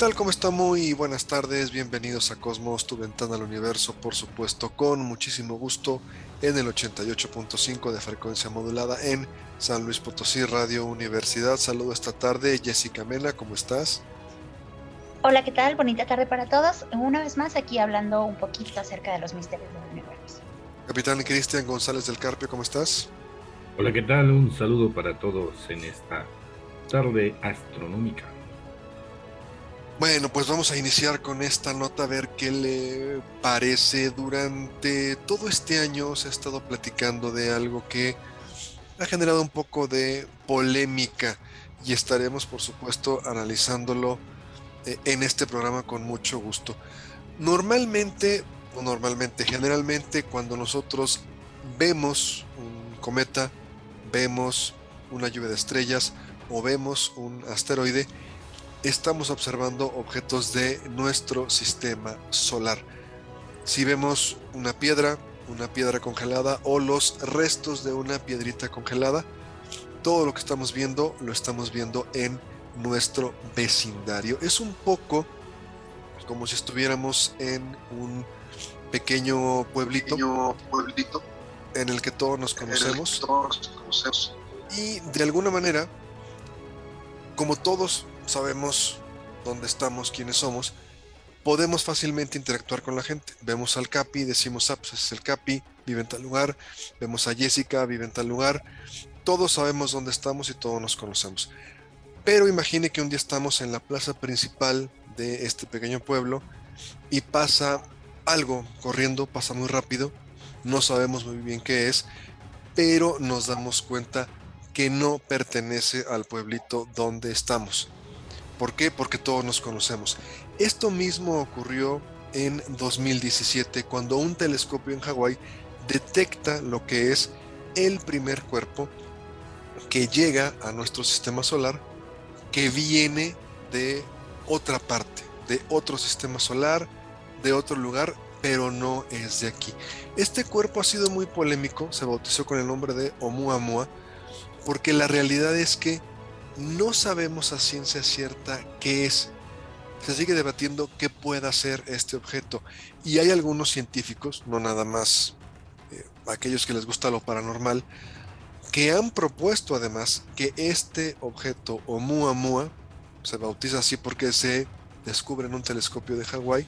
Tal? ¿Cómo está? Muy buenas tardes, bienvenidos a Cosmos, tu ventana al universo, por supuesto, con muchísimo gusto en el 88.5 de frecuencia modulada en San Luis Potosí, Radio Universidad. Saludo esta tarde, Jessica Mena, ¿cómo estás? Hola, ¿qué tal? Bonita tarde para todos. Una vez más aquí hablando un poquito acerca de los misterios del universo. Capitán Cristian González del Carpio, ¿cómo estás? Hola, ¿qué tal? Un saludo para todos en esta tarde astronómica. Bueno, pues vamos a iniciar con esta nota a ver qué le parece. Durante todo este año se ha estado platicando de algo que ha generado un poco de polémica y estaremos, por supuesto, analizándolo eh, en este programa con mucho gusto. Normalmente, o normalmente, generalmente, cuando nosotros vemos un cometa, vemos una lluvia de estrellas o vemos un asteroide, estamos observando objetos de nuestro sistema solar. Si vemos una piedra, una piedra congelada o los restos de una piedrita congelada, todo lo que estamos viendo lo estamos viendo en nuestro vecindario. Es un poco como si estuviéramos en un pequeño pueblito, pueblito en el que todos nos conocemos. Todos nos conocemos. Y de alguna manera, como todos sabemos dónde estamos, quiénes somos, podemos fácilmente interactuar con la gente. Vemos al Capi, decimos, ah, pues es el Capi, vive en tal lugar. Vemos a Jessica, vive en tal lugar. Todos sabemos dónde estamos y todos nos conocemos. Pero imagine que un día estamos en la plaza principal de este pequeño pueblo y pasa algo corriendo, pasa muy rápido, no sabemos muy bien qué es, pero nos damos cuenta que no pertenece al pueblito donde estamos. ¿Por qué? Porque todos nos conocemos. Esto mismo ocurrió en 2017 cuando un telescopio en Hawái detecta lo que es el primer cuerpo que llega a nuestro sistema solar que viene de otra parte, de otro sistema solar, de otro lugar, pero no es de aquí. Este cuerpo ha sido muy polémico, se bautizó con el nombre de Oumuamua, porque la realidad es que no sabemos a ciencia cierta qué es. Se sigue debatiendo qué puede hacer este objeto. Y hay algunos científicos, no nada más eh, aquellos que les gusta lo paranormal, que han propuesto además que este objeto Oumuamua, se bautiza así porque se descubre en un telescopio de Hawái,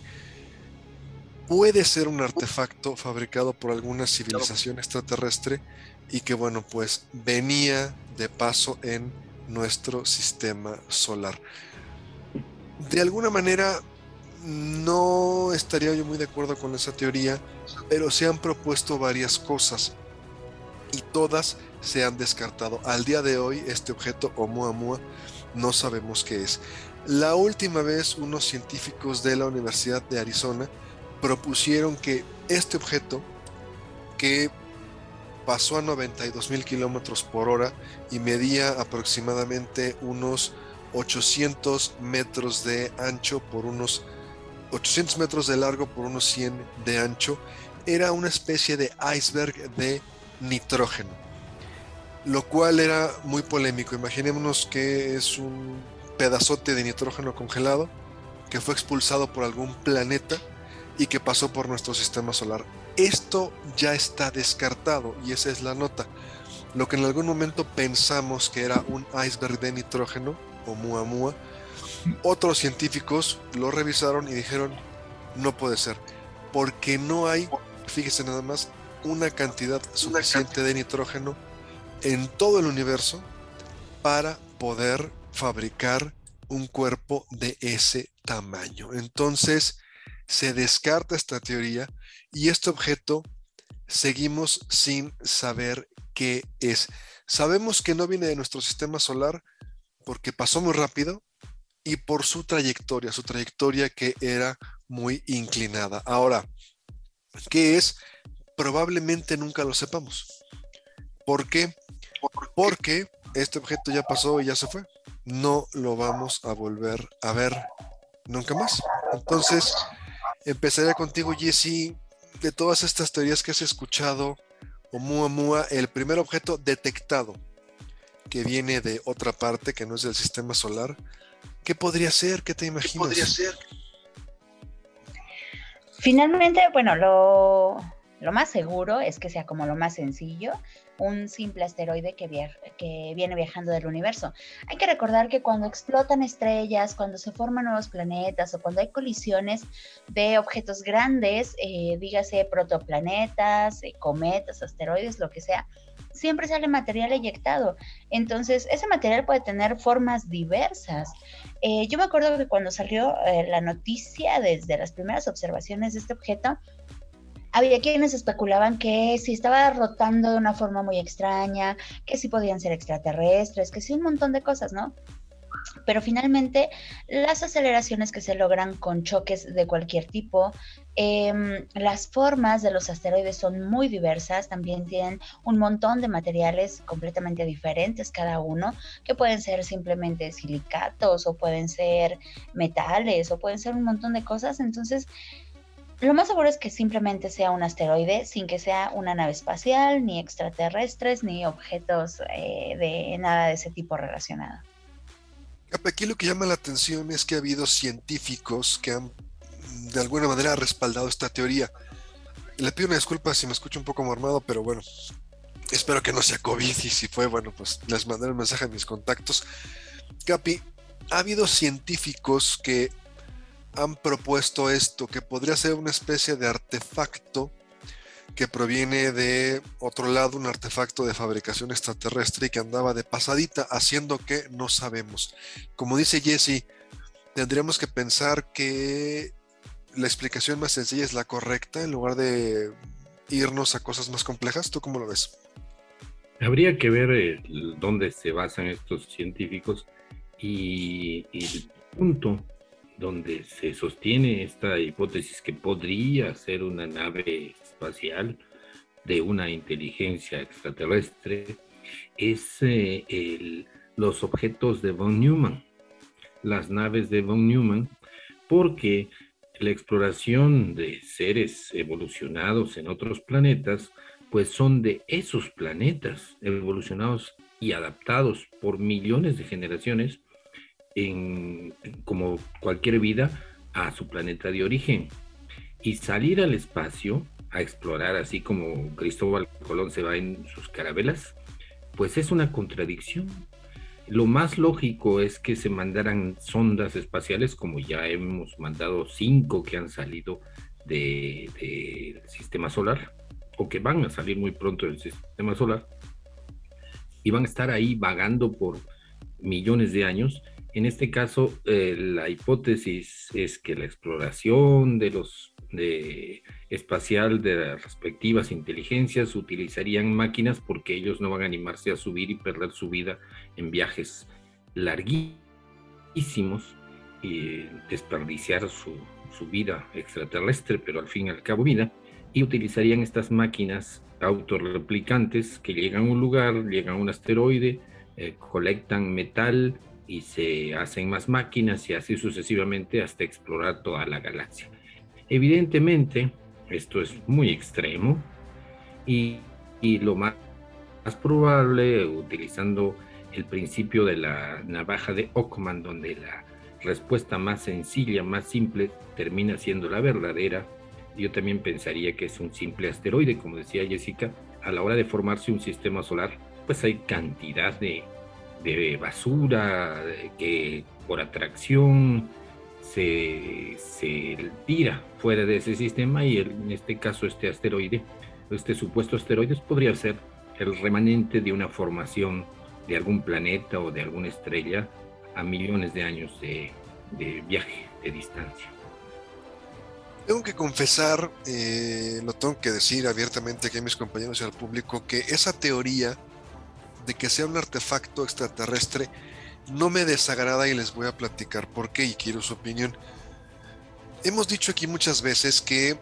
puede ser un artefacto fabricado por alguna civilización extraterrestre y que bueno pues venía de paso en nuestro sistema solar. De alguna manera no estaría yo muy de acuerdo con esa teoría, pero se han propuesto varias cosas y todas se han descartado. Al día de hoy este objeto Oumuamua no sabemos qué es. La última vez unos científicos de la Universidad de Arizona propusieron que este objeto, que pasó a 92 mil kilómetros por hora y medía aproximadamente unos 800 metros de ancho por unos 800 metros de largo por unos 100 de ancho, era una especie de iceberg de nitrógeno, lo cual era muy polémico. Imaginémonos que es un pedazote de nitrógeno congelado que fue expulsado por algún planeta y que pasó por nuestro sistema solar. Esto ya está descartado y esa es la nota. Lo que en algún momento pensamos que era un iceberg de nitrógeno o muamua, otros científicos lo revisaron y dijeron no puede ser, porque no hay, fíjese nada más, una cantidad suficiente de nitrógeno en todo el universo para poder fabricar un cuerpo de ese tamaño. Entonces, se descarta esta teoría y este objeto seguimos sin saber qué es. Sabemos que no viene de nuestro sistema solar porque pasó muy rápido y por su trayectoria, su trayectoria que era muy inclinada. Ahora, ¿qué es? Probablemente nunca lo sepamos. ¿Por qué? Porque este objeto ya pasó y ya se fue. No lo vamos a volver a ver nunca más. Entonces, empezaré contigo, Jesse. De todas estas teorías que has escuchado, Oumuamua, el primer objeto detectado que viene de otra parte, que no es del sistema solar, ¿qué podría ser? ¿Qué te imaginas? ¿Qué podría ser? Finalmente, bueno, lo, lo más seguro es que sea como lo más sencillo, un simple asteroide que, viene viajando del universo. Hay que recordar que cuando explotan estrellas, cuando se forman nuevos planetas o cuando hay colisiones de objetos grandes, eh, dígase protoplanetas, eh, cometas, asteroides, lo que sea, siempre sale material eyectado. Entonces, ese material puede tener formas diversas. Eh, yo me acuerdo que cuando salió la noticia desde las primeras observaciones de este objeto, había quienes especulaban que si estaba rotando de una forma muy extraña, que si podían ser extraterrestres, que sí un montón de cosas, ¿no? Pero finalmente las aceleraciones que se logran con choques de cualquier tipo, em, las formas de los asteroides son muy diversas, también tienen un montón de materiales completamente diferentes cada uno, que pueden ser simplemente silicatos o pueden ser metales o pueden ser un montón de cosas. Entonces, lo más seguro es que simplemente sea un asteroide sin que sea una nave espacial, ni extraterrestres, ni objetos eh, de nada de ese tipo relacionado. Aquí lo que llama la atención es que ha habido científicos que han de alguna manera respaldado esta teoría. Le pido una disculpa si me escucho un poco mormado, pero bueno, espero que no sea COVID y si fue, bueno, pues les mandaré un mensaje a mis contactos. Capi, ha habido científicos que han propuesto esto, que podría ser una especie de artefacto que proviene de otro lado, un artefacto de fabricación extraterrestre y que andaba de pasadita, haciendo que no sabemos. Como dice Jesse, tendríamos que pensar que la explicación más sencilla es la correcta en lugar de irnos a cosas más complejas. ¿Tú cómo lo ves? Habría que ver eh, dónde se basan estos científicos y, y el punto donde se sostiene esta hipótesis que podría ser una nave espacial de una inteligencia extraterrestre, es eh, los objetos de von Neumann, las naves de von Neumann, porque la exploración de seres evolucionados en otros planetas, pues son de esos planetas evolucionados y adaptados por millones de generaciones en, como cualquier vida a su planeta de origen. Y salir al espacio a explorar, así como Cristóbal Colón se va en sus carabelas, pues es una contradicción. Lo más lógico es que se mandaran sondas espaciales, como ya hemos mandado cinco que han salido del de sistema solar, o que van a salir muy pronto del sistema solar, y van a estar ahí vagando por millones de años en este caso, eh, la hipótesis es que la exploración de los de espacial de las respectivas inteligencias utilizarían máquinas porque ellos no van a animarse a subir y perder su vida en viajes larguísimos y desperdiciar su, su vida extraterrestre, pero al fin y al cabo vida, y utilizarían estas máquinas autorreplicantes que llegan a un lugar, llegan a un asteroide, eh, colectan metal, y se hacen más máquinas y así sucesivamente hasta explorar toda la galaxia. Evidentemente, esto es muy extremo y, y lo más, más, probable, utilizando el principio de la navaja de Ockman, donde la respuesta más sencilla, más simple, termina siendo la verdadera, yo también pensaría que es un simple asteroide, como decía Jessica, a la hora de formarse un sistema solar, pues hay cantidad de de basura que por atracción se, tira fuera de ese sistema y en este caso este asteroide, este supuesto asteroide podría ser el remanente de una formación de algún planeta o de alguna estrella a millones de años de, de viaje, de distancia. Tengo que confesar, eh, lo tengo que decir abiertamente aquí a mis compañeros y al público, que esa teoría de que sea un artefacto extraterrestre no me desagrada y les voy a platicar por qué y quiero su opinión. Hemos dicho aquí muchas veces que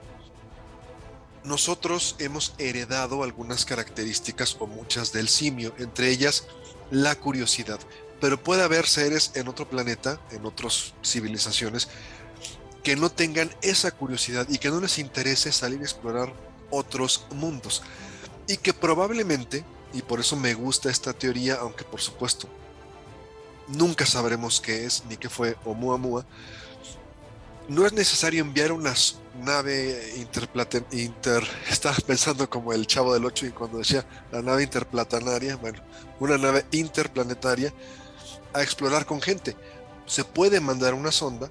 nosotros hemos heredado algunas características o muchas del simio, entre ellas la curiosidad. Pero puede haber seres en otro planeta, en otras civilizaciones, que no tengan esa curiosidad y que no les interese salir a explorar otros mundos. Y que probablemente, y por eso me gusta esta teoría, aunque por supuesto nunca sabremos qué es ni qué fue Oumuamua, no es necesario enviar una nave interplate, inter estaba pensando como el chavo del 8 y cuando decía la nave interplanetaria, bueno, una nave interplanetaria a explorar con gente. Se puede mandar una sonda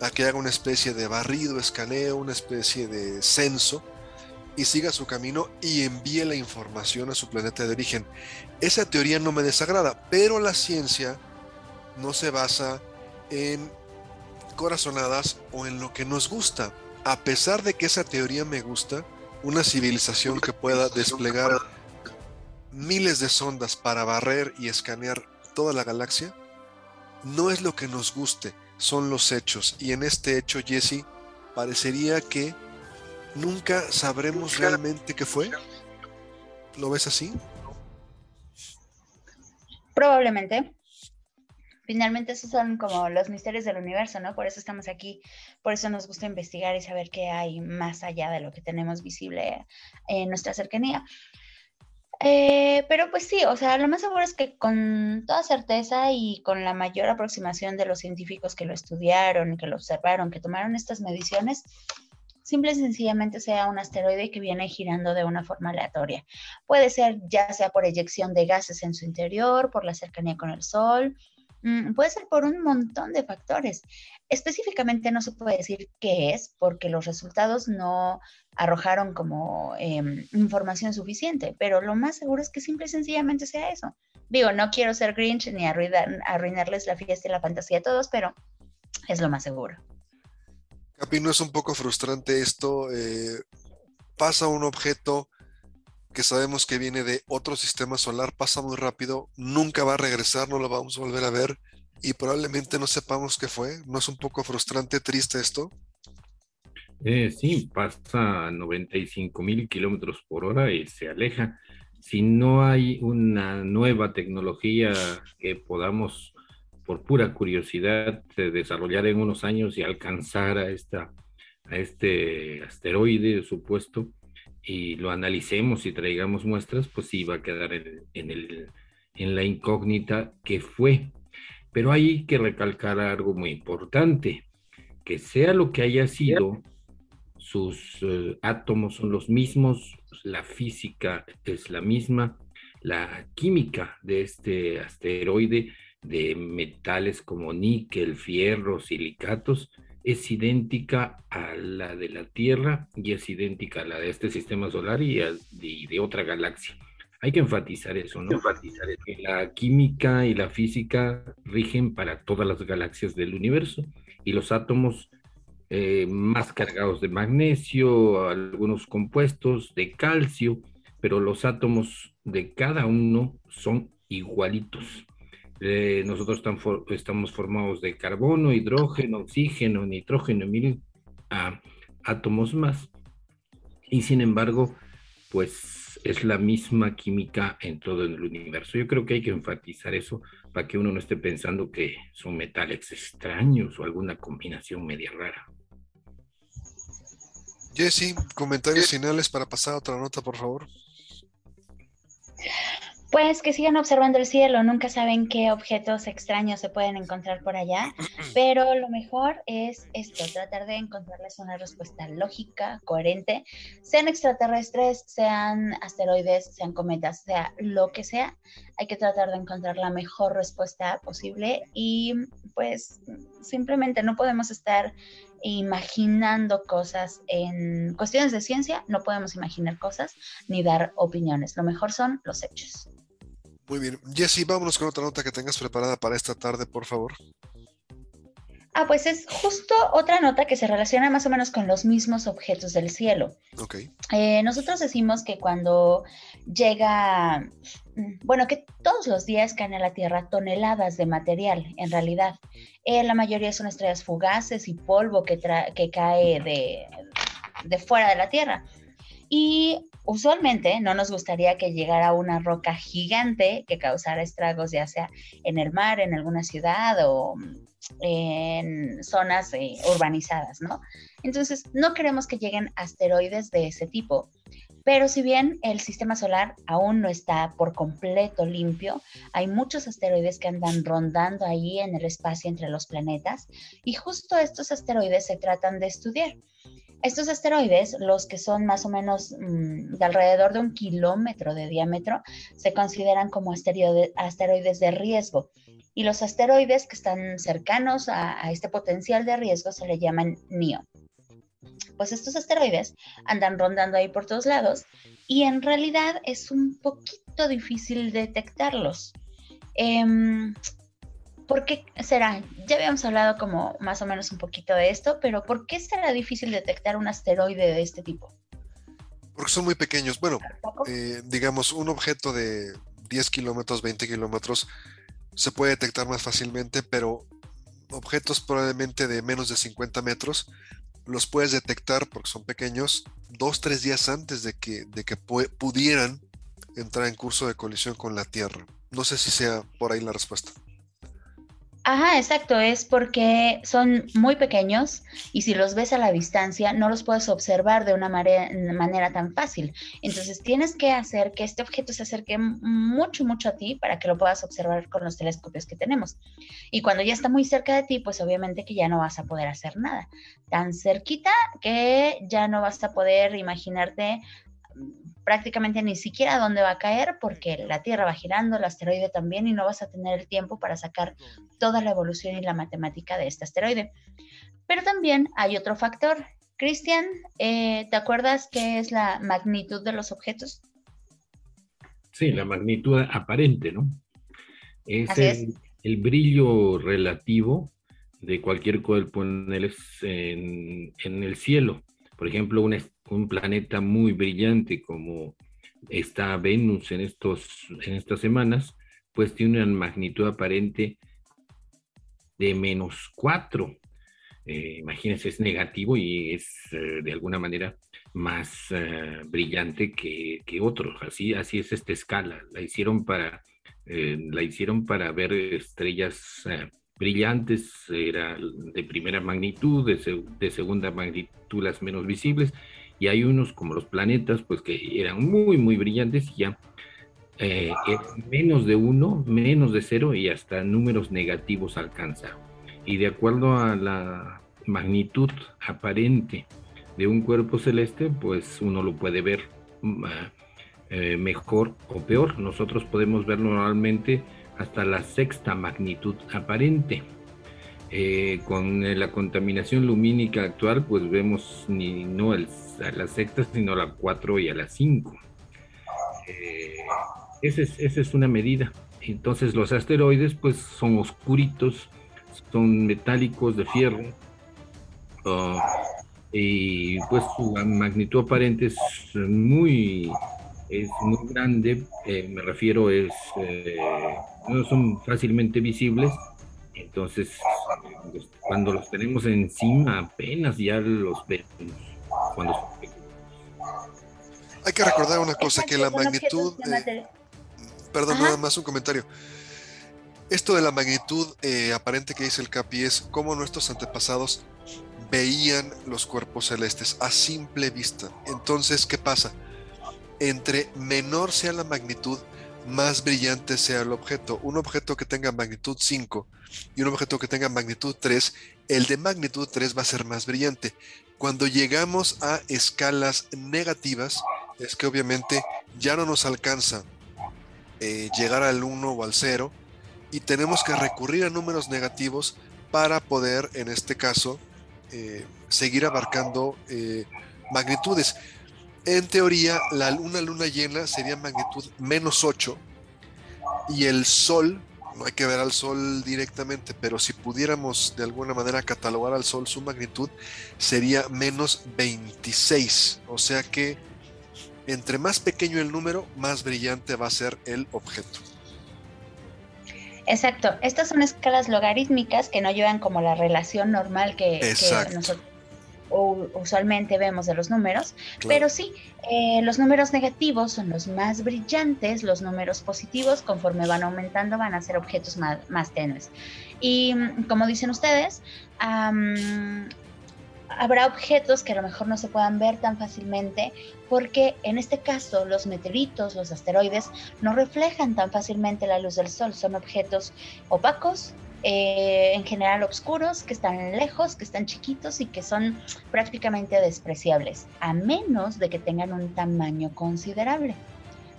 a que haga una especie de barrido, escaneo, una especie de censo y siga su camino y envíe la información a su planeta de origen. Esa teoría no me desagrada, pero la ciencia no se basa en corazonadas o en lo que nos gusta. A pesar de que esa teoría me gusta, una civilización que pueda desplegar miles de sondas para barrer y escanear toda la galaxia, no es lo que nos guste son los hechos. Y en este hecho, Jesse, parecería que nunca sabremos realmente qué fue. ¿Lo ves así? Probablemente. Finalmente esos son como los misterios del universo, ¿no? Por eso estamos aquí, por eso nos gusta investigar y saber qué hay más allá de lo que tenemos visible en nuestra cercanía. Eh, pero pues sí, o sea, lo más seguro es que con toda certeza y con la mayor aproximación de los científicos que lo estudiaron, que lo observaron, que tomaron estas mediciones, simple y sencillamente sea un asteroide que viene girando de una forma aleatoria. Puede ser ya sea por eyección de gases en su interior, por la cercanía con el Sol, Mm, puede ser por un montón de factores. Específicamente no se puede decir qué es porque los resultados no arrojaron como em, información suficiente, pero lo más seguro es que simple y sencillamente sea eso. Digo, no quiero ser Grinch ni arruinarles la fiesta y la fantasía a todos, pero es lo más seguro. Capi, ¿no es un poco frustrante esto? Eh, pasa un objeto que sabemos que viene de otro sistema solar, pasa muy rápido, nunca va a regresar, no lo vamos a volver a ver y probablemente no sepamos qué fue. ¿No es un poco frustrante, triste esto? Eh, sí, pasa a 95 mil kilómetros por hora y se aleja. Si no hay una nueva tecnología que podamos, por pura curiosidad, desarrollar en unos años y alcanzar a, esta, a este asteroide supuesto, y lo analicemos y traigamos muestras, pues sí va a quedar en, el, en la incógnita que fue. Pero hay que recalcar algo muy importante, que sea lo que haya sido, sus eh, átomos son los mismos, la física es la misma, la química de este asteroide de metales como níquel, fierro, silicatos, es idéntica a la de la Tierra y es idéntica a la de este sistema solar y, de, otra galaxia. Hay que enfatizar eso, ¿no? Enfatizar que la química y la física rigen para todas las galaxias del universo y los átomos eh, más cargados de magnesio, algunos compuestos de calcio, pero los átomos de cada uno son igualitos. Nosotros estamos formados de carbono, hidrógeno, oxígeno, nitrógeno mil átomos más. Y sin embargo, pues es la misma química en todo el universo. Yo creo que hay que enfatizar eso para que uno no esté pensando que son metales extraños o alguna combinación media rara. Jesse, comentarios finales para pasar a otra nota, por favor. Pues que sigan observando el cielo, nunca saben qué objetos extraños se pueden encontrar por allá, pero lo mejor es esto, tratar de encontrarles una respuesta lógica, coherente, sean extraterrestres, sean asteroides, sean cometas, sea lo que sea, hay que tratar de encontrar la mejor respuesta posible y pues simplemente no podemos estar imaginando cosas en cuestiones de ciencia, no podemos imaginar cosas ni dar opiniones, lo mejor son los hechos. Muy bien. Jessy, vámonos con otra nota que tengas preparada para esta tarde, por favor. Ah, pues es justo otra nota que se relaciona más o menos con los mismos objetos del cielo. Ok. Eh, nosotros decimos que cuando llega, mm, bueno, que todos los días caen a la Tierra toneladas de material, en realidad. Eh, la mayoría son estrellas fugaces y polvo que, que cae de, de fuera de la Tierra. Y usualmente no nos gustaría que llegara una roca gigante que causara estragos, ya sea en el mar, en alguna ciudad o en zonas eh, urbanizadas, ¿no? Entonces, no queremos que lleguen asteroides de ese tipo. Pero si bien el sistema solar aún no está por completo limpio, hay muchos asteroides que andan rondando ahí en el espacio entre los planetas y justo estos asteroides se tratan de estudiar. Estos asteroides, los que son más o menos mm, de alrededor de un kilómetro de diámetro, se consideran como asteroides de riesgo. Y los asteroides que están cercanos a, este potencial de riesgo se le llaman NIO. Pues estos asteroides andan rondando ahí por todos lados y en realidad es un poquito difícil detectarlos. Em, ¿Por qué será? Ya habíamos hablado como más o menos un poquito de esto, pero ¿por qué será difícil detectar un asteroide de este tipo? Porque son muy pequeños. Bueno, eh, digamos, un objeto de 10 kilómetros, 20 kilómetros, se puede detectar más fácilmente, pero objetos probablemente de menos de 50 metros los puedes detectar porque son pequeños dos, tres días antes de que, de que pudieran entrar en curso de colisión con la Tierra. No sé si sea por ahí la respuesta. Ajá, exacto, es porque son muy pequeños y si los ves a la distancia no los puedes observar de una manera tan fácil. Entonces tienes que hacer que este objeto se acerque mucho, mucho a ti para que lo puedas observar con los telescopios que tenemos. Y cuando ya está muy cerca de ti, pues obviamente que ya no vas a poder hacer nada. Tan cerquita que ya no vas a poder imaginarte prácticamente ni siquiera dónde va a caer porque la Tierra va girando, el asteroide también y no vas a tener el tiempo para sacar toda la evolución y la matemática de este asteroide. Pero también hay otro factor. Cristian, eh, ¿te acuerdas qué es la magnitud de los objetos? Sí, la magnitud aparente, ¿no? Es, el, brillo relativo de cualquier cuerpo en el, en el cielo. Por ejemplo, un, planeta muy brillante como está Venus en, estos, en estas semanas, pues tiene una magnitud aparente de menos 4. Eh, imagínense, es negativo y es eh, de alguna manera más eh, brillante que, que, otros. Así, así es esta escala. La hicieron para, la hicieron para ver estrellas brillantes, era de primera magnitud, de, de segunda magnitud las menos visibles, y hay unos como los planetas, pues que eran muy, muy brillantes y ya eh, menos de uno, menos de cero y hasta números negativos alcanza. Y de acuerdo a la magnitud aparente de un cuerpo celeste, pues uno lo puede ver mm, eh, mejor o peor. Nosotros podemos ver normalmente hasta la sexta magnitud aparente. Eh, con la contaminación lumínica actual, pues vemos ni no el a la sexta, sino a la 4 y a la 5. Eh, esa, es, una medida. Entonces los asteroides pues son oscuritos, son metálicos de fierro ah, y pues su magnitud aparente es muy, es muy grande, eh, me refiero es, eh, no son fácilmente visibles, entonces cuando los tenemos encima apenas ya los vemos. Hay que recordar una cosa, que la magnitud... perdón, nada más un comentario. Esto de la magnitud eh, aparente que dice el Capi es cómo nuestros antepasados veían los cuerpos celestes a simple vista. Entonces, ¿qué pasa? Entre menor sea la magnitud, más brillante sea el objeto. Un objeto que tenga magnitud 5 y un objeto que tenga magnitud 3, el de magnitud 3 va a ser más brillante. Cuando llegamos a escalas negativas, es que obviamente ya no nos alcanza eh, llegar al 1 o al 0 y tenemos que recurrir a números negativos para poder, en este caso, eh, seguir abarcando eh, magnitudes. En teoría, la, una luna llena sería magnitud menos 8 y el Sol no hay que ver al Sol directamente, pero si pudiéramos de alguna manera catalogar al Sol, su magnitud sería menos 26. O sea que entre más pequeño el número, más brillante va a ser el objeto. Exacto, estas son escalas logarítmicas que no llevan como la relación normal que, nosotros usualmente vemos de los números, pero sí, eh, los números negativos son los más brillantes, los números positivos conforme van aumentando van a ser objetos más, tenues. Y mm, como dicen ustedes, habrá objetos que a lo mejor no se puedan ver tan fácilmente porque en este caso los meteoritos, los asteroides, no reflejan tan fácilmente la luz del Sol, son objetos opacos, eh, en general oscuros, que están lejos, que están chiquitos y que son prácticamente despreciables, a menos de que tengan un tamaño considerable.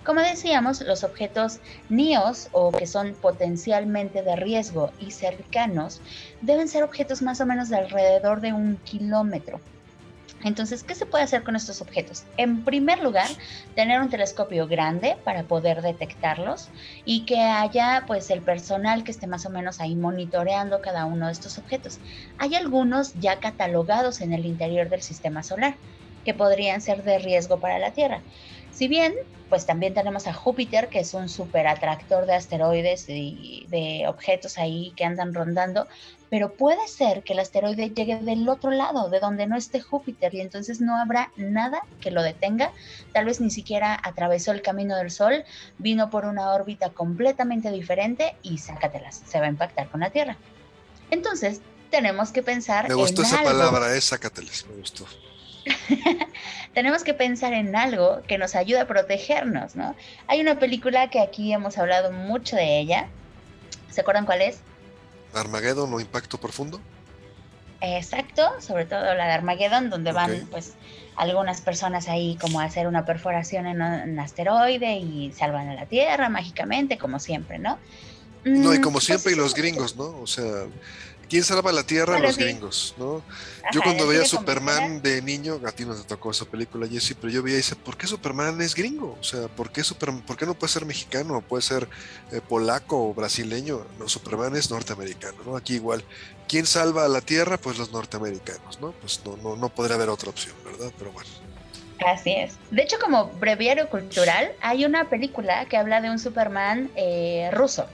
Como decíamos, los objetos NIOS o que son potencialmente de riesgo y cercanos deben ser objetos más o menos de alrededor de un kilómetro. Entonces, ¿qué se puede hacer con estos objetos? En primer lugar, tener un telescopio grande para poder detectarlos y que haya pues el personal que esté más o menos ahí monitoreando cada uno de estos objetos. Hay algunos ya catalogados en el interior del sistema solar que podrían ser de riesgo para la Tierra. Si bien, pues también tenemos a Júpiter, que es un super atractor de asteroides y de objetos ahí que andan rondando, pero puede ser que el asteroide llegue del otro lado, de donde no esté Júpiter, y entonces no habrá nada que lo detenga. Tal vez ni siquiera atravesó el camino del Sol, vino por una órbita completamente diferente y sácatelas, se va a impactar con la Tierra. Entonces, tenemos que pensar. Me gustó esa palabra, eh, sácatelas, me gustó. tenemos que pensar en algo que nos ayude a protegernos, ¿no? Hay una película que aquí hemos hablado mucho de ella. ¿Se acuerdan cuál es? Armageddon o Impacto Profundo. Exacto, sobre todo la de Armageddon, donde van pues algunas personas ahí como a hacer una perforación en un asteroide y salvan a la Tierra mágicamente, como siempre, ¿no? No, y mm, como pues siempre, y los gringos, ¿no? O sea, ¿Quién salva la Tierra? los gringos, ¿no? yo cuando veía Superman de niño, a ti no te tocó esa película, Jesse, pero yo veía y decía, ¿por qué Superman es gringo? O sea, ¿por qué, Superman, ¿por qué no puede ser mexicano? ¿Puede ser eh, polaco o brasileño? No, Superman es norteamericano, ¿no? Aquí igual. ¿Quién salva a la Tierra? Pues los norteamericanos, ¿no? Pues no, no, no podría haber otra opción, ¿verdad? Pero bueno. Así es. De hecho, como breviario cultural, hay una película que habla de un Superman eh, ruso.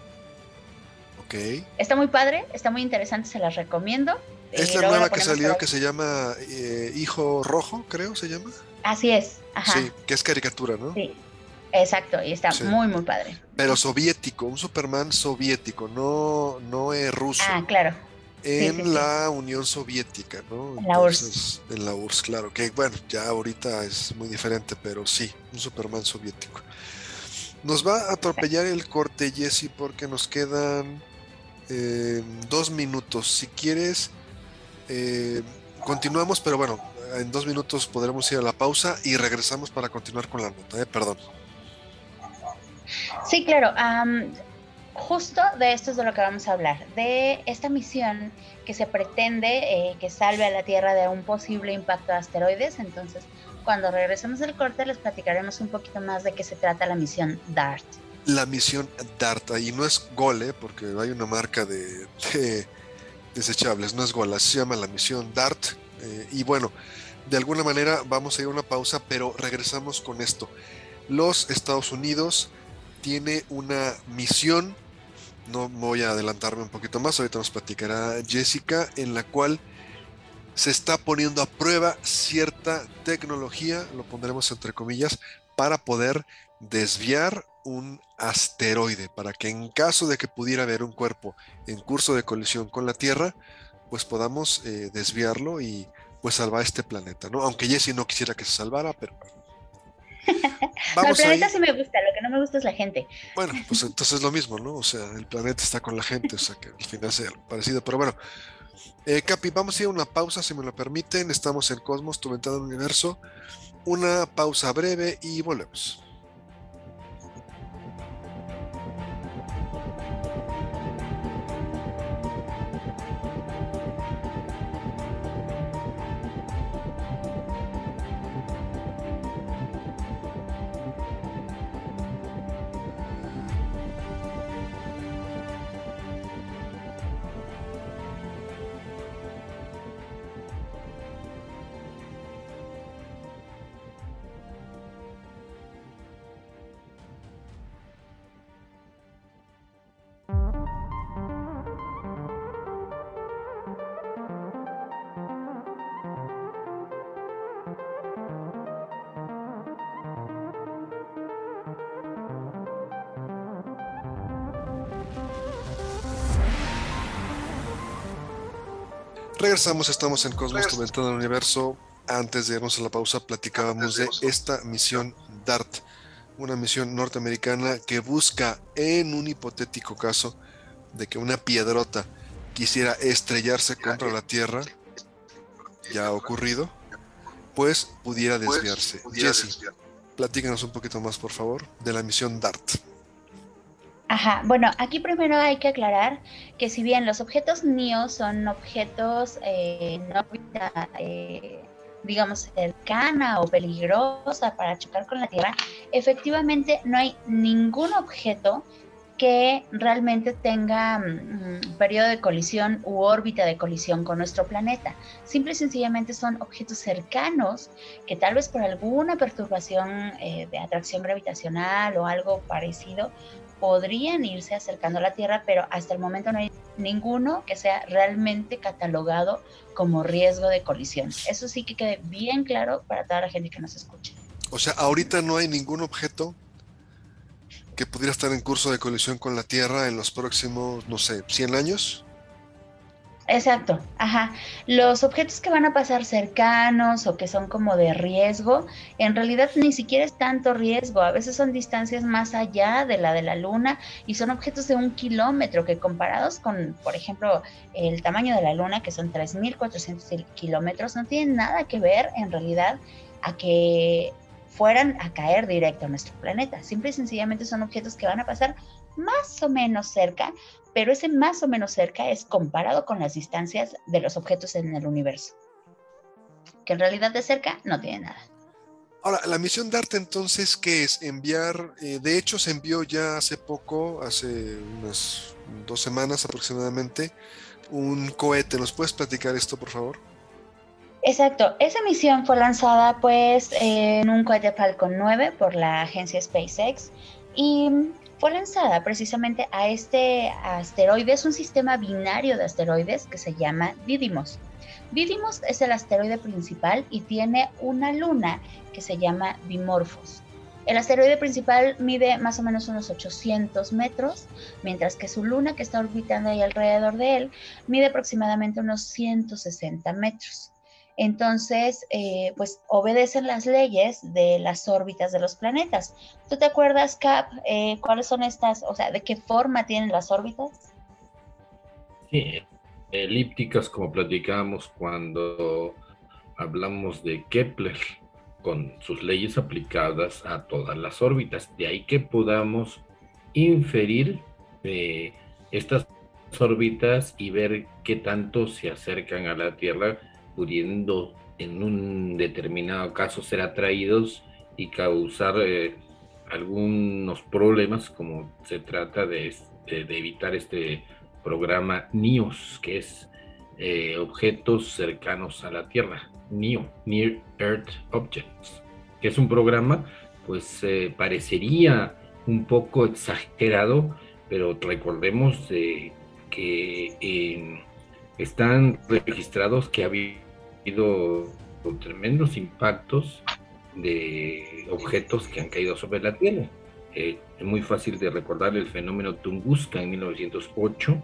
Está muy padre, está muy interesante, se las recomiendo. Es la nueva que salió que se llama eh, Hijo Rojo, creo se llama. Así es. Sí, que es caricatura, ¿no? Sí. Exacto, y está muy, muy padre. Pero soviético, un Superman soviético, no, no es ruso. Ah, claro. En la Unión Soviética, ¿no? En la URSS. En la URSS, claro. Que bueno, ya ahorita es muy diferente, pero sí, un Superman soviético. Nos va a atropellar el corte, Jesse, porque nos quedan eh, dos minutos. Si quieres, eh, continuamos, pero bueno, en dos minutos podremos ir a la pausa y regresamos para continuar con la nota. ¿eh? Perdón. Sí, claro. justo de esto es de lo que vamos a hablar, de esta misión que se pretende que salve a la Tierra de un posible impacto de asteroides. Entonces, cuando regresemos del corte, les platicaremos un poquito más de qué se trata la misión DART la misión DART. Y no es Gole, porque hay una marca de, desechables, no es Gole, se llama la misión DART. Eh, y bueno, de alguna manera vamos a ir a una pausa, pero regresamos con esto. Los Estados Unidos tiene una misión, no voy a adelantarme un poquito más, ahorita nos platicará Jessica, en la cual se está poniendo a prueba cierta tecnología, lo pondremos entre comillas, para poder desviar un asteroide para que en caso de que pudiera haber un cuerpo en curso de colisión con la Tierra, pues podamos eh, desviarlo y pues salvar este planeta, ¿no? Aunque Jesse no quisiera que se salvara, pero... el planeta sí me gusta, lo que no me gusta es la gente. Bueno, pues entonces es lo mismo, ¿no? O sea, el planeta está con la gente, o sea que al final sea parecido, pero bueno. Eh, Capi, vamos a ir a una pausa, si me lo permiten. Estamos en Cosmos, tu ventana del universo. Una pausa breve y volvemos. Regresamos, estamos en Cosmos, tu ventana del universo. Antes de irnos a la pausa, platicábamos de esta misión DART, una misión norteamericana que busca, en un hipotético caso de que una piedrota quisiera estrellarse contra la Tierra, ya ha ocurrido, pues pudiera desviarse. Jesse, platícanos un poquito más, por favor, de la misión DART. Ajá, bueno, aquí primero hay que aclarar que si bien los objetos NIO son objetos eh, no eh, digamos, cercana o peligrosa para chocar con la Tierra, efectivamente no hay ningún objeto que realmente tenga mm, periodo de colisión u órbita de colisión con nuestro planeta. Simple y sencillamente son objetos cercanos que tal vez por alguna perturbación eh, de atracción gravitacional o algo parecido podrían irse acercando a la Tierra, pero hasta el momento no hay ninguno que sea realmente catalogado como riesgo de colisión. Eso sí que quede bien claro para toda la gente que nos escucha. O sea, ahorita no hay ningún objeto que pudiera estar en curso de colisión con la Tierra en los próximos, no sé, 100 años. Exacto, ajá. Los objetos que van a pasar cercanos o que son como de riesgo, en realidad ni siquiera es tanto riesgo, a veces son distancias más allá de la de la Luna y son objetos de un kilómetro que comparados con, por ejemplo, el tamaño de la Luna, que son 3.400 kilómetros, no tienen nada que ver en realidad a que fueran a caer directo a nuestro planeta. Simple y sencillamente son objetos que van a pasar más o menos cerca, pero ese más o menos cerca es comparado con las distancias de los objetos en el universo, que en realidad de cerca no tiene nada. Ahora, la misión DART entonces, ¿qué es? Enviar, eh, de hecho se envió ya hace poco, hace unas dos semanas aproximadamente, un cohete. ¿Nos puedes platicar esto, por favor? Exacto, esa misión fue lanzada pues en un cohete Falcon 9 por la agencia SpaceX y fue lanzada precisamente a este asteroide, es un sistema binario de asteroides que se llama Didymos. Didymos es el asteroide principal y tiene una luna que se llama Dimorphos. El asteroide principal mide más o menos unos 800 metros, mientras que su luna que está orbitando ahí alrededor de él mide aproximadamente unos 160 metros. Entonces, eh, pues obedecen las leyes de las órbitas de los planetas. ¿Tú te acuerdas, Cap, eh, cuáles son estas, o sea, de qué forma tienen las órbitas? Sí, elípticas, como platicábamos cuando hablamos de Kepler, con sus leyes aplicadas a todas las órbitas. De ahí que podamos inferir eh, estas órbitas y ver qué tanto se acercan a la Tierra pudiendo en un determinado caso ser atraídos y causar eh, algunos problemas como se trata de, evitar este programa NIOS, que es eh, objetos cercanos a la Tierra, NIO, Near Earth Objects, que es un programa pues eh, parecería un poco exagerado, pero recordemos que están registrados que había habido tremendos impactos de objetos que han caído sobre la Tierra. Eh, es muy fácil de recordar el fenómeno Tunguska en 1908,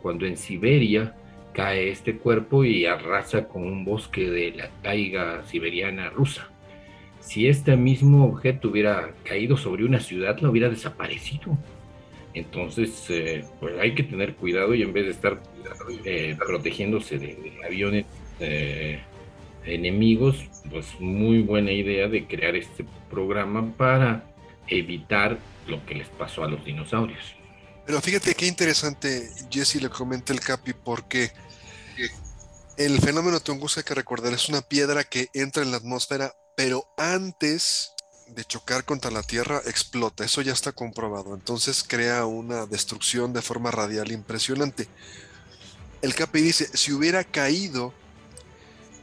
cuando en Siberia cae este cuerpo y arrasa con un bosque de la taiga siberiana rusa. Si este mismo objeto hubiera caído sobre una ciudad, lo hubiera desaparecido. Entonces, eh, pues hay que tener cuidado y en vez de estar eh, protegiéndose de aviones eh, enemigos, pues muy buena idea de crear este programa para evitar lo que les pasó a los dinosaurios. Pero fíjate qué interesante, Jesse le comenta el Capi, porque el fenómeno Tunguska que recordar es una piedra que entra en la atmósfera, pero antes de chocar contra la Tierra explota. Eso ya está comprobado. Entonces crea una destrucción de forma radial impresionante. El Capi dice, si hubiera caído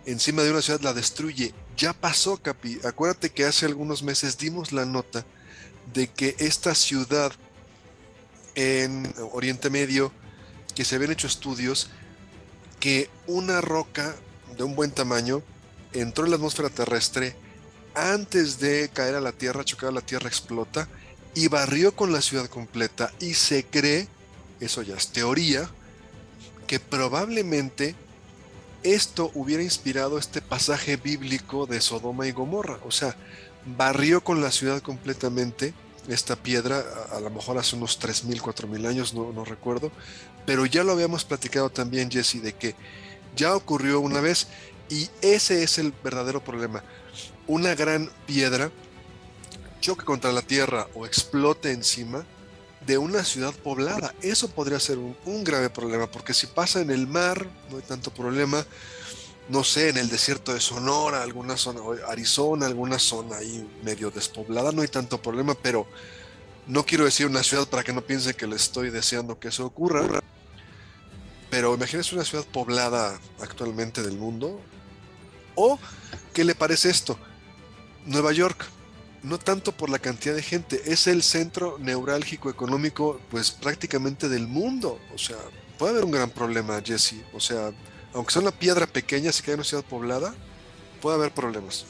encima de una ciudad la destruye. Ya pasó, Capi. Acuérdate que hace algunos meses dimos la nota de que esta ciudad en Oriente Medio, que se habían hecho estudios, que una roca de un buen tamaño entró en la atmósfera terrestre antes de caer a la Tierra, chocar a la Tierra, explota y barrió con la ciudad completa. Y se cree, eso ya es teoría, que probablemente esto hubiera inspirado este pasaje bíblico de Sodoma y Gomorra. O sea, barrió con la ciudad completamente esta piedra, a, lo mejor hace unos 3.000, 4.000 años, no, no recuerdo, pero ya lo habíamos platicado también, Jesse, de que ya ocurrió una vez y ese es el verdadero problema. Una gran piedra choque contra la tierra o explote encima de una ciudad poblada. Eso podría ser un, grave problema, porque si pasa en el mar, no hay tanto problema. No sé, en el desierto de Sonora, alguna zona, Arizona, alguna zona ahí medio despoblada, no hay tanto problema, pero no quiero decir una ciudad para que no piense que le estoy deseando que eso ocurra. Pero imagínese una ciudad poblada actualmente del mundo. ¿O qué le parece esto? Nueva York, no tanto por la cantidad de gente, es el centro neurálgico económico, pues prácticamente del mundo. O sea, puede haber un gran problema, Jesse. O sea, aunque sea una piedra pequeña, si cae en una ciudad poblada, puede haber problemas.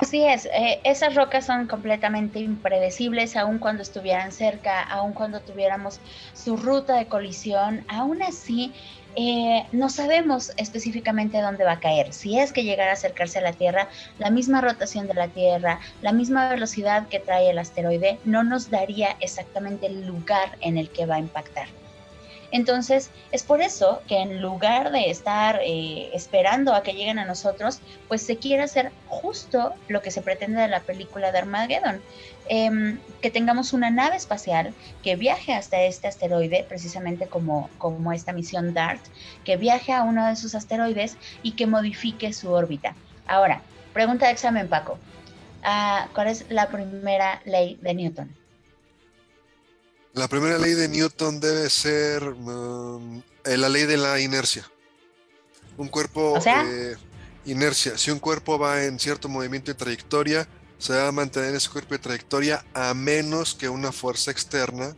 Así es, eh, esas rocas son completamente impredecibles, aun cuando estuvieran cerca, aun cuando tuviéramos su ruta de colisión, aún así eh, no sabemos específicamente dónde va a caer. Si es que llegara a acercarse a la Tierra, la misma rotación de la Tierra, la misma velocidad que trae el asteroide, no nos daría exactamente el lugar en el que va a impactar. Entonces, es por eso que en lugar de estar eh, esperando a que lleguen a nosotros, pues se quiere hacer justo lo que se pretende de la película de Armageddon. Em, que tengamos una nave espacial que viaje hasta este asteroide, precisamente como, como esta misión DART, que viaje a uno de sus asteroides y que modifique su órbita. Ahora, pregunta de examen, Paco. Ah, ¿Cuál es la primera ley de Newton? La primera ley de Newton debe ser um, eh, la ley de la inercia. Un cuerpo, ¿O inercia. Si un cuerpo va en cierto movimiento y trayectoria, se va a mantener ese cuerpo de trayectoria a menos que una fuerza externa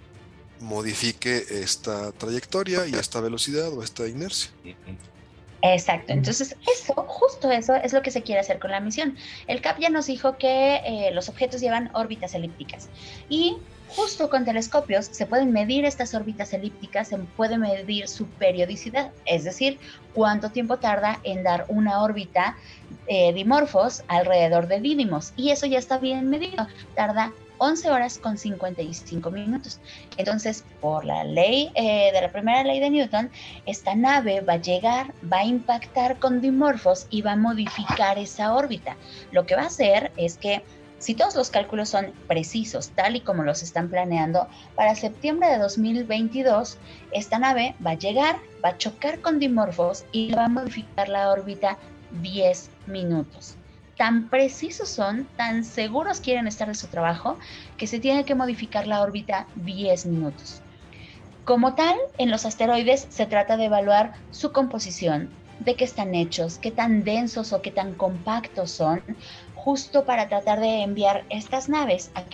modifique esta trayectoria y esta velocidad o esta inercia. Exacto, entonces eso, justo eso es lo que se quiere hacer con la misión. El CAP ya nos dijo que eh, los objetos llevan órbitas elípticas y justo con telescopios se pueden medir estas órbitas elípticas, se puede medir su periodicidad, es decir, cuánto tiempo tarda en dar una órbita eh, dimorfos alrededor de Didymos. Y eso ya está bien medido, tarda 11 horas con 55 minutos. Entonces, por la ley eh, de la primera ley de Newton, esta nave va a llegar, va a impactar con dimorfos y va a modificar esa órbita. Lo que va a hacer es que si todos los cálculos son precisos, tal y como los están planeando, para septiembre de 2022, esta nave va a llegar, va a chocar con dimorfos y va a modificar la órbita 10 minutos. Tan precisos son, tan seguros quieren estar de su trabajo, que se tiene que modificar la órbita 10 minutos. Como tal, en los asteroides se trata de evaluar su composición, de qué están hechos, qué tan densos o qué tan compactos son, justo para tratar de enviar estas naves a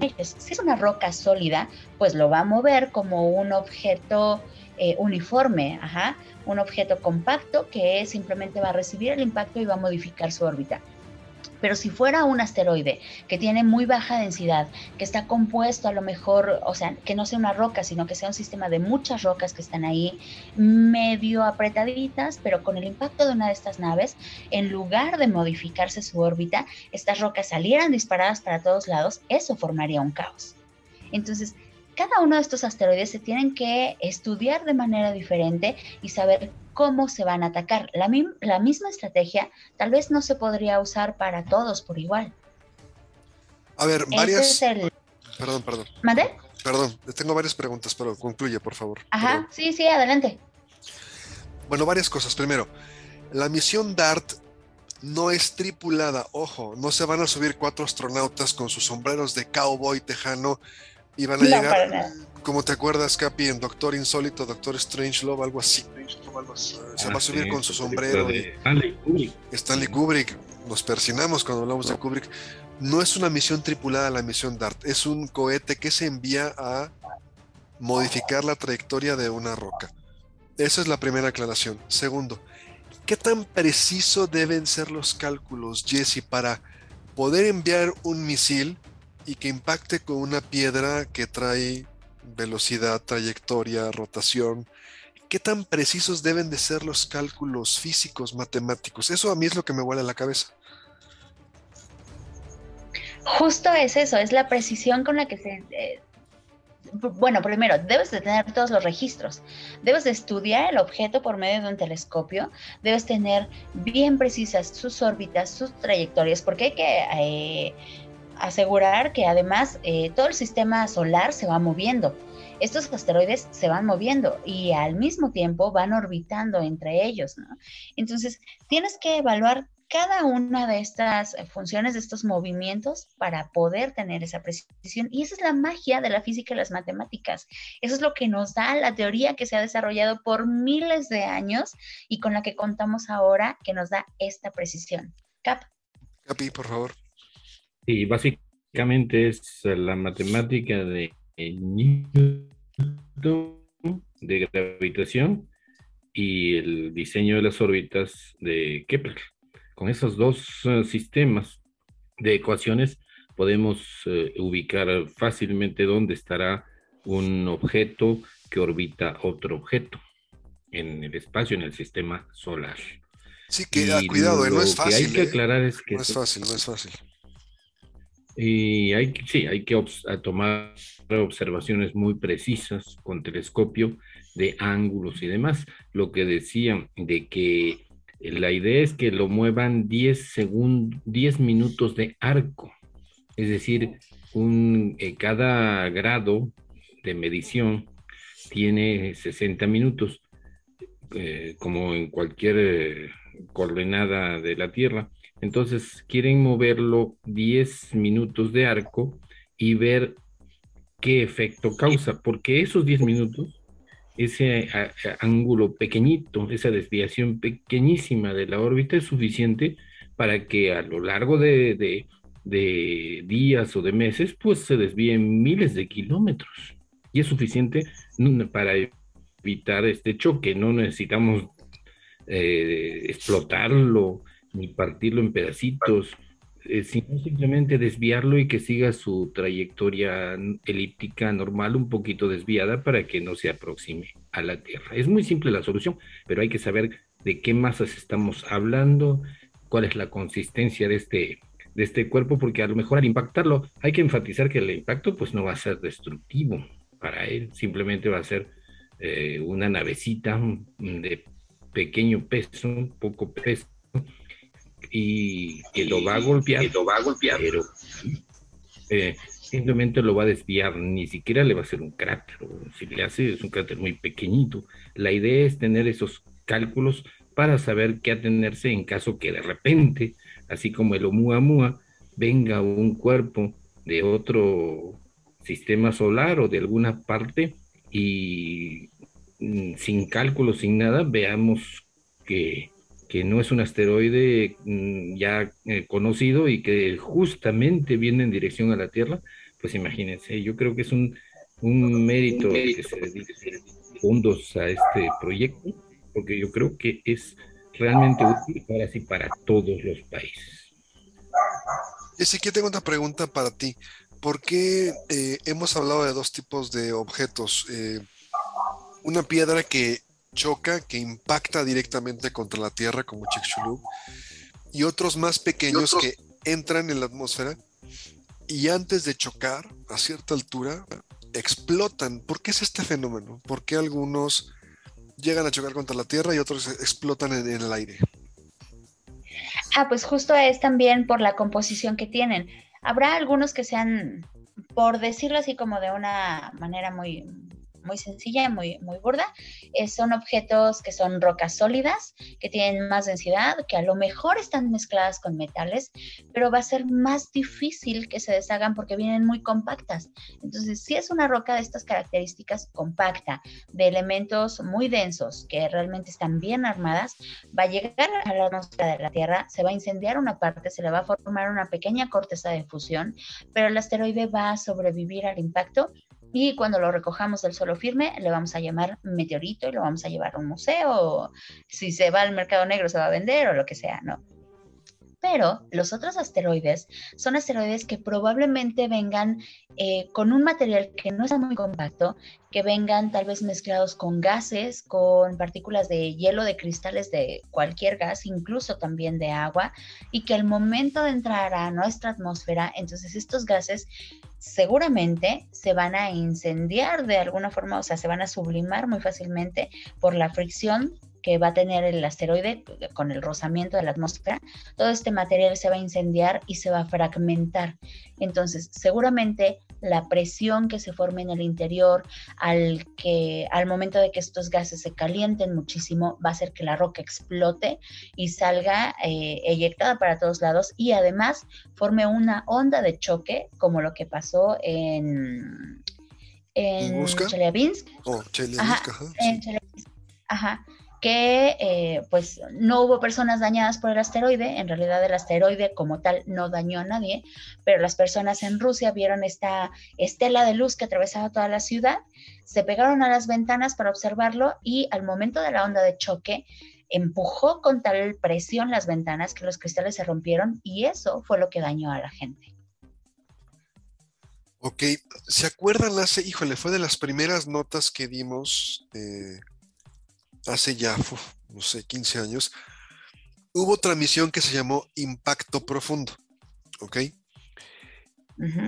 ellos. Si es una roca sólida, pues lo va a mover como un objeto eh, uniforme, ajá, un objeto compacto que simplemente va a recibir el impacto y va a modificar su órbita. Pero si fuera un asteroide que tiene muy baja densidad, que está compuesto a lo mejor, o sea, que no sea una roca, sino que sea un sistema de muchas rocas que están ahí medio apretaditas, pero con el impacto de una de estas naves, en lugar de modificarse su órbita, estas rocas salieran disparadas para todos lados, eso formaría un caos. Entonces, cada uno de estos asteroides se tienen que estudiar de manera diferente y saber cómo se van a atacar. La, misma estrategia tal vez no se podría usar para todos por igual. A ver, varias... Perdón, perdón. ¿Mande? Perdón, tengo varias preguntas, pero concluye, por favor. Ajá, sí, sí, adelante. Bueno, varias cosas. Primero, la misión DART no es tripulada, ojo, no se van a subir cuatro astronautas con sus sombreros de cowboy tejano y van a llegar, como te acuerdas, Capi, en Doctor Insólito, Doctor Strange Love, algo así. Se va a subir con su sombrero. Stanley Kubrick. Stanley Kubrick. Nos persinamos cuando hablamos de Kubrick. No es una misión tripulada la misión DART, es un cohete que se envía a modificar la trayectoria de una roca. Esa es la primera aclaración. Segundo, ¿qué tan preciso deben ser los cálculos, Jesse, para poder enviar un misil y que impacte con una piedra que trae velocidad, trayectoria, rotación. ¿qué tan precisos deben de ser los cálculos físicos, matemáticos? Eso a mí es lo que me vuela la cabeza. Justo es eso, es la precisión con la que se... Eh, bueno, primero, debes de tener todos los registros. Debes de estudiar el objeto por medio de un telescopio. Debes tener bien precisas sus órbitas, sus trayectorias, porque hay que eh, asegurar que además eh, todo el sistema solar se va moviendo. Estos asteroides se van moviendo y al mismo tiempo van orbitando entre ellos, ¿no? Entonces, tienes que evaluar cada una de estas funciones, de estos movimientos, para poder tener esa precisión. Y esa es la magia de la física y las matemáticas. Eso es lo que nos da la teoría que se ha desarrollado por miles de años y con la que contamos ahora, que nos da esta precisión. Cap. Capi, por favor. Sí, básicamente es la matemática de Newton de gravitación y el diseño de las órbitas de Kepler. Con esos dos eh, sistemas de ecuaciones podemos eh, ubicar fácilmente dónde estará un objeto que orbita otro objeto en el espacio, en el sistema solar. Sí, que ah, cuidado, no es fácil. Que hay que aclarar es que... No es fácil, no es fácil. Y hay, sí, hay que tomar observaciones muy precisas con telescopio de ángulos y demás. Lo que decía de que la idea es que lo muevan 10 segundos, 10 minutos de arco. Es decir, un, eh, cada grado de medición tiene 60 minutos, eh, como en cualquier eh, coordenada de la Tierra. Entonces quieren moverlo 10 minutos de arco y ver qué efecto causa, porque esos 10 minutos, ese ángulo pequeñito, esa desviación pequeñísima de la órbita es suficiente para que a lo largo de, días o de meses, pues se desvíen miles de kilómetros. Y es suficiente para evitar este choque. No necesitamos eh, explotarlo ni partirlo en pedacitos, eh, sino simplemente desviarlo y que siga su trayectoria elíptica normal, un poquito desviada para que no se aproxime a la Tierra. Es muy simple la solución, pero hay que saber de qué masas estamos hablando, cuál es la consistencia de este, de este cuerpo, porque a lo mejor al impactarlo hay que enfatizar que el impacto pues no va a ser destructivo para él, simplemente va a ser eh, una navecita de pequeño peso, poco peso, y que lo va a golpear, lo va a golpear. pero eh, simplemente lo va a desviar, ni siquiera le va a hacer un cráter, si le hace es un cráter muy pequeñito. La idea es tener esos cálculos para saber qué atenerse en caso que de repente, así como el Oumuamua, venga un cuerpo de otro sistema solar o de alguna parte y mm, sin cálculos, sin nada, veamos que que no es un asteroide mm, ya eh, conocido y que justamente viene en dirección a la Tierra, pues imagínense, yo creo que es un, mérito que se dedique fondos a este proyecto, porque yo creo que es realmente útil ahora sí para todos los países. que tengo una pregunta para ti. ¿Por qué eh, hemos hablado de dos tipos de objetos? Eh, una piedra que choca, que impacta directamente contra la Tierra, como Chicxulub, y otros más pequeños que entran en la atmósfera y antes de chocar a cierta altura explotan. ¿Por qué es este fenómeno? ¿Por qué algunos llegan a chocar contra la Tierra y otros explotan en, en el aire? Ah, pues justo es también por la composición que tienen. Habrá algunos que sean, por decirlo así como de una manera muy, muy sencilla, muy, muy burda. Eh, son objetos que son rocas sólidas, que tienen más densidad, que a lo mejor están mezcladas con metales, pero va a ser más difícil que se deshagan porque vienen muy compactas. Entonces, si es una roca de estas características compacta, de elementos muy densos, que realmente están bien armadas, va a llegar a la atmósfera de la Tierra, se va a incendiar una parte, se le va a formar una pequeña corteza de fusión, pero el asteroide va a sobrevivir al impacto y cuando lo recojamos del suelo firme, le vamos a llamar meteorito y lo vamos a llevar a un museo. si se va al mercado negro, se va a vender o lo que sea, ¿no? Pero los otros asteroides son asteroides que probablemente vengan eh, con un material que no sea muy compacto, que vengan tal vez mezclados con gases, con partículas de hielo, de cristales de cualquier gas, incluso también de agua, y que al momento de entrar a nuestra atmósfera, entonces estos gases seguramente se van a incendiar de alguna forma, o sea, se van a sublimar muy fácilmente por la fricción que va a tener el asteroide con el rozamiento de la atmósfera, todo este material se va a incendiar y se va a fragmentar. Entonces, seguramente la presión que se forme en el interior al que al momento de que estos gases se calienten muchísimo va a hacer que la roca explote y salga eh, eyectada para todos lados y además forme una onda de choque como lo que pasó en en Chelyabinsk. Oh, Chelyabinsk, ajá que eh, pues no hubo personas dañadas por el asteroide, en realidad el asteroide como tal no dañó a nadie, pero las personas en Rusia vieron esta estela de luz que atravesaba toda la ciudad, se pegaron a las ventanas para observarlo y al momento de la onda de choque empujó con tal presión las ventanas que los cristales se rompieron y eso fue lo que dañó a la gente. Ok, ¿se acuerdan hace, híjole, fue de las primeras notas que dimos eh, hace ya, no sé, 15 años, hubo otra misión que se llamó Impacto Profundo, ¿ok?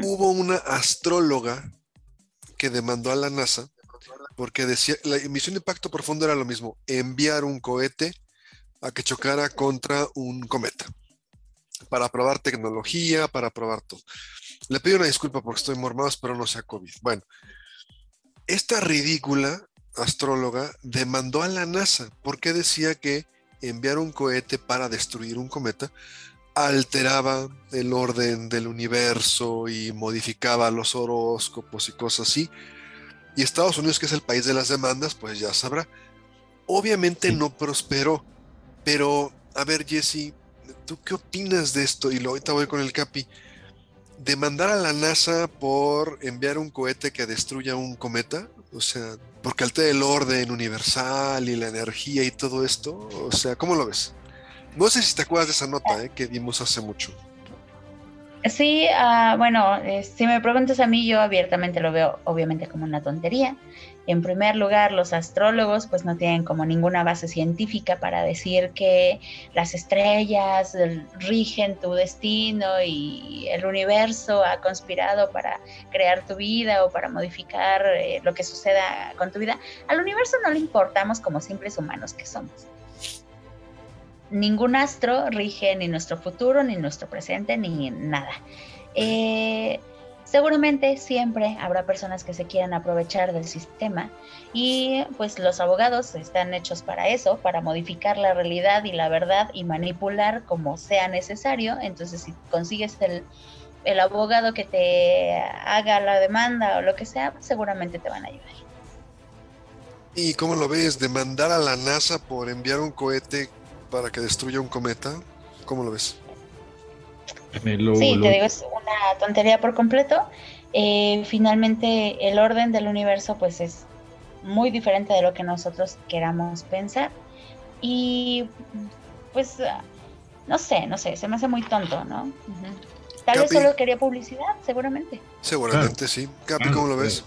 Hubo una astróloga que demandó a la NASA porque decía, la misión de Impacto Profundo era lo mismo, enviar un cohete a que chocara contra un cometa, para probar tecnología, para probar todo. Le pido una disculpa porque estoy mormado, pero no sea COVID. Bueno, esta ridícula astróloga demandó a la NASA porque decía que enviar un cohete para destruir un cometa alteraba el orden del universo y modificaba los horóscopos y cosas así. Y Estados Unidos, que es el país de las demandas, pues ya sabrá. Obviamente no prosperó, pero a ver, Jesse, ¿tú qué opinas de esto? Y ahorita voy con el Capi. Demandar a la NASA por enviar un cohete que destruya un cometa, o sea, porque altera el orden universal y la energía y todo esto. O sea, ¿cómo lo ves? No sé si te acuerdas de esa nota eh, que dimos hace mucho. Sí, uh, bueno, eh, si me preguntas a mí, yo abiertamente lo veo obviamente como una tontería. En primer lugar, los astrólogos pues no tienen como ninguna base científica para decir que las estrellas rigen tu destino y el universo ha conspirado para crear tu vida o para modificar eh, lo que suceda con tu vida. Al universo no le importamos como simples humanos que somos ningún astro rige ni nuestro futuro, ni nuestro presente, ni nada. Eh, seguramente siempre habrá personas que se quieran aprovechar del sistema y pues los abogados están hechos para eso, para modificar la realidad y la verdad y manipular como sea necesario. Entonces si consigues el, el abogado que te haga la demanda o lo que sea, pues, seguramente te van a ayudar. ¿Y cómo lo ves? ¿Demandar a la NASA por enviar un cohete para que destruya un cometa. ¿Cómo lo ves? Sí, te digo, es una tontería por completo. Eh, finalmente, el orden del universo, pues es muy diferente de lo que nosotros queramos pensar. Y pues, no sé, no sé, se me hace muy tonto, ¿no? Tal vez solo quería publicidad, seguramente. Seguramente, sí. Capi, ¿cómo lo ves?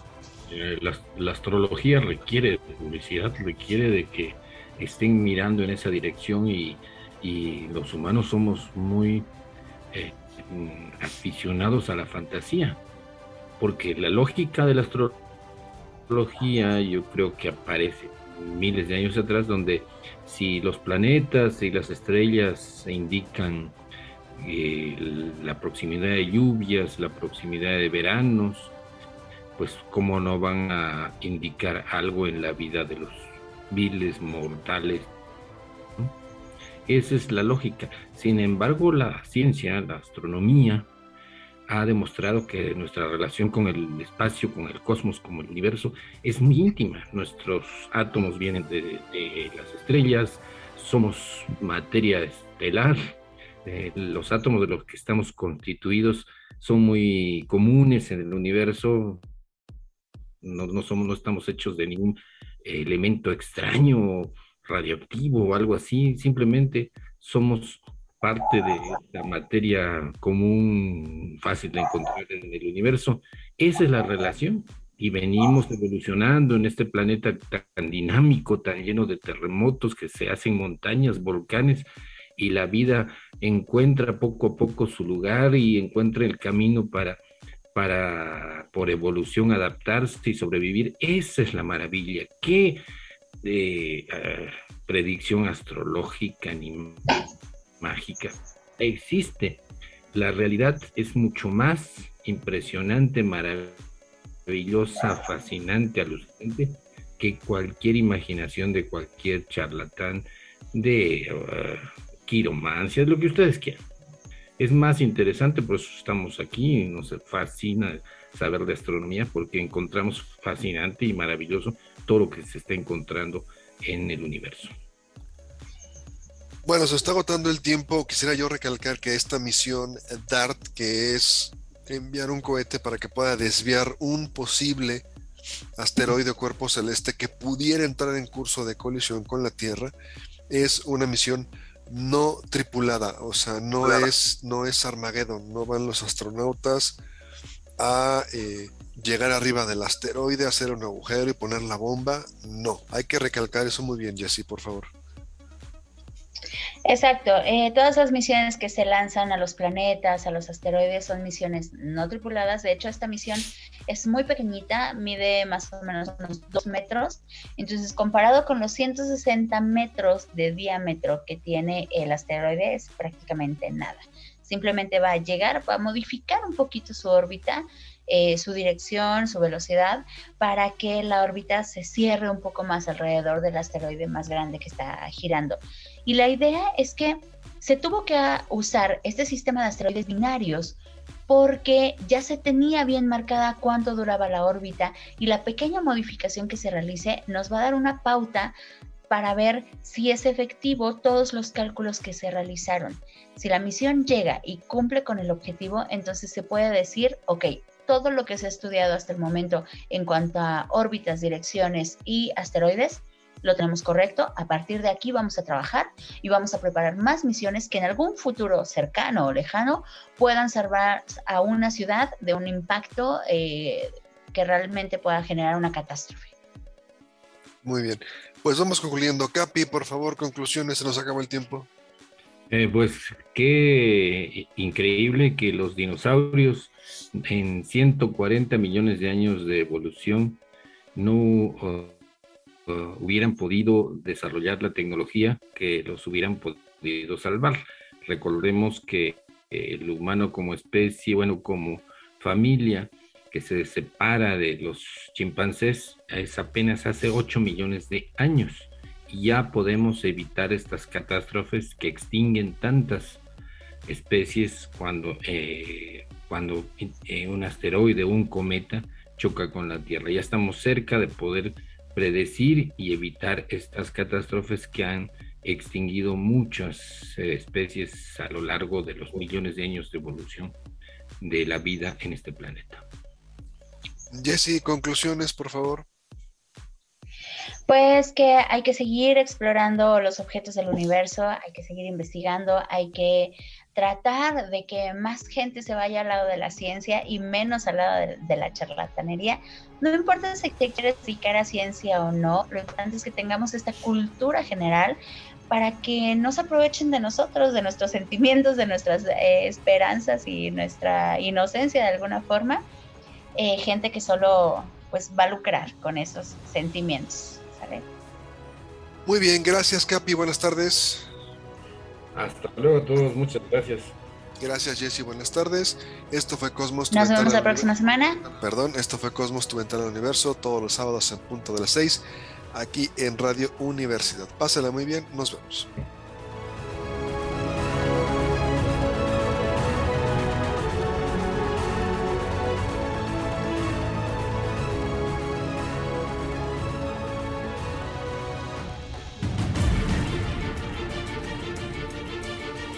Eh, la, astrología requiere publicidad, requiere de que estén mirando en esa dirección y, los humanos somos muy eh, aficionados a la fantasía, porque la lógica de la astrología yo creo que aparece miles de años atrás, donde si los planetas y las estrellas se indican eh, la proximidad de lluvias, la proximidad de veranos, pues cómo no van a indicar algo en la vida de los viles mortales. Esa es la lógica. Sin embargo, la ciencia, la astronomía, ha demostrado que nuestra relación con el espacio, con el cosmos, con el universo, es muy íntima. Nuestros átomos vienen de, las estrellas, somos materia estelar, eh, los átomos de los que estamos constituidos son muy comunes en el universo, no, somos, no estamos hechos de ningún elemento extraño, radioactivo o algo así, simplemente somos parte de la materia común fácil de encontrar en el universo. Esa es la relación. Y venimos evolucionando en este planeta tan dinámico, tan lleno de terremotos que se hacen montañas, volcanes, y la vida encuentra poco a poco su lugar y encuentra el camino para, para por evolución, adaptarse y sobrevivir. Esa es la maravilla. ¿Qué eh, predicción astrológica ni mágica existe. La realidad es mucho más impresionante, maravillosa, fascinante, alucinante que cualquier imaginación de cualquier charlatán de uh, quiromancia, lo que ustedes quieran. Es más interesante, por eso estamos aquí, nos fascina saber de astronomía, porque encontramos fascinante y maravilloso todo lo que se está encontrando en el universo. Bueno, se está agotando el tiempo. Quisiera yo recalcar que esta misión DART, que es enviar un cohete para que pueda desviar un posible asteroide o cuerpo celeste que pudiera entrar en curso de colisión con la Tierra, es una misión no tripulada, o sea, no es, no es Armageddon, no van los astronautas a eh, llegar arriba del asteroide, hacer un agujero y poner la bomba. No, hay que recalcar eso muy bien, Jesse, por favor. Exacto, eh, todas las misiones que se lanzan a los planetas, a los asteroides, son misiones no tripuladas. De hecho, esta misión es muy pequeñita, mide más o menos unos 2 metros. Entonces, comparado con los 160 metros de diámetro que tiene el asteroide, es prácticamente nada. Simplemente va a llegar, va a modificar un poquito su órbita eh, su dirección, su velocidad, para que la órbita se cierre un poco más alrededor del asteroide más grande que está girando. Y la idea es que se tuvo que usar este sistema de asteroides binarios porque ya se tenía bien marcada cuánto duraba la órbita y la pequeña modificación que se realice nos va a dar una pauta para ver si es efectivo todos los cálculos que se realizaron. Si la misión llega y cumple con el objetivo, entonces se puede decir, ok, todo lo que se ha estudiado hasta el momento en cuanto a órbitas, direcciones y asteroides, lo tenemos correcto. A partir de aquí vamos a trabajar y vamos a preparar más misiones que en algún futuro cercano o lejano puedan salvar a una ciudad de un impacto eh, que realmente pueda generar una catástrofe. Muy bien. Pues vamos concluyendo. Capi, por favor, conclusiones, se nos acaba el tiempo. Eh, pues qué increíble que los dinosaurios en 140 millones de años de evolución no uh, uh, hubieran podido desarrollar la tecnología que los hubieran podido salvar. Recordemos que el humano como especie, bueno, como familia que se separa de los chimpancés es apenas hace 8 millones de años ya podemos evitar estas catástrofes que extinguen tantas especies cuando, eh, cuando eh, un asteroide o un cometa choca con la Tierra. Ya estamos cerca de poder predecir y evitar estas catástrofes que han extinguido muchas eh, especies a lo largo de los millones de años de evolución de la vida en este planeta. Jesse, conclusiones, por favor. Pues que hay que seguir explorando los objetos del universo, hay que seguir investigando, hay que tratar de que más gente se vaya al lado de la ciencia y menos al lado de, la charlatanería. No importa si te quieres dedicar a ciencia o no, lo importante es que tengamos esta cultura general para que no se aprovechen de nosotros, de nuestros sentimientos, de nuestras eh, esperanzas y nuestra inocencia de alguna forma. Eh, gente que solo pues va a lucrar con esos sentimientos. Muy bien, gracias Capi, buenas tardes. Hasta luego a todos, muchas gracias. Gracias Jesse, buenas tardes. Esto fue Cosmos. Nos vemos la próxima semana. Perdón, esto fue Cosmos, tu ventana al universo, todos los sábados en punto de las 6, aquí en Radio Universidad. Pásala muy bien, nos vemos.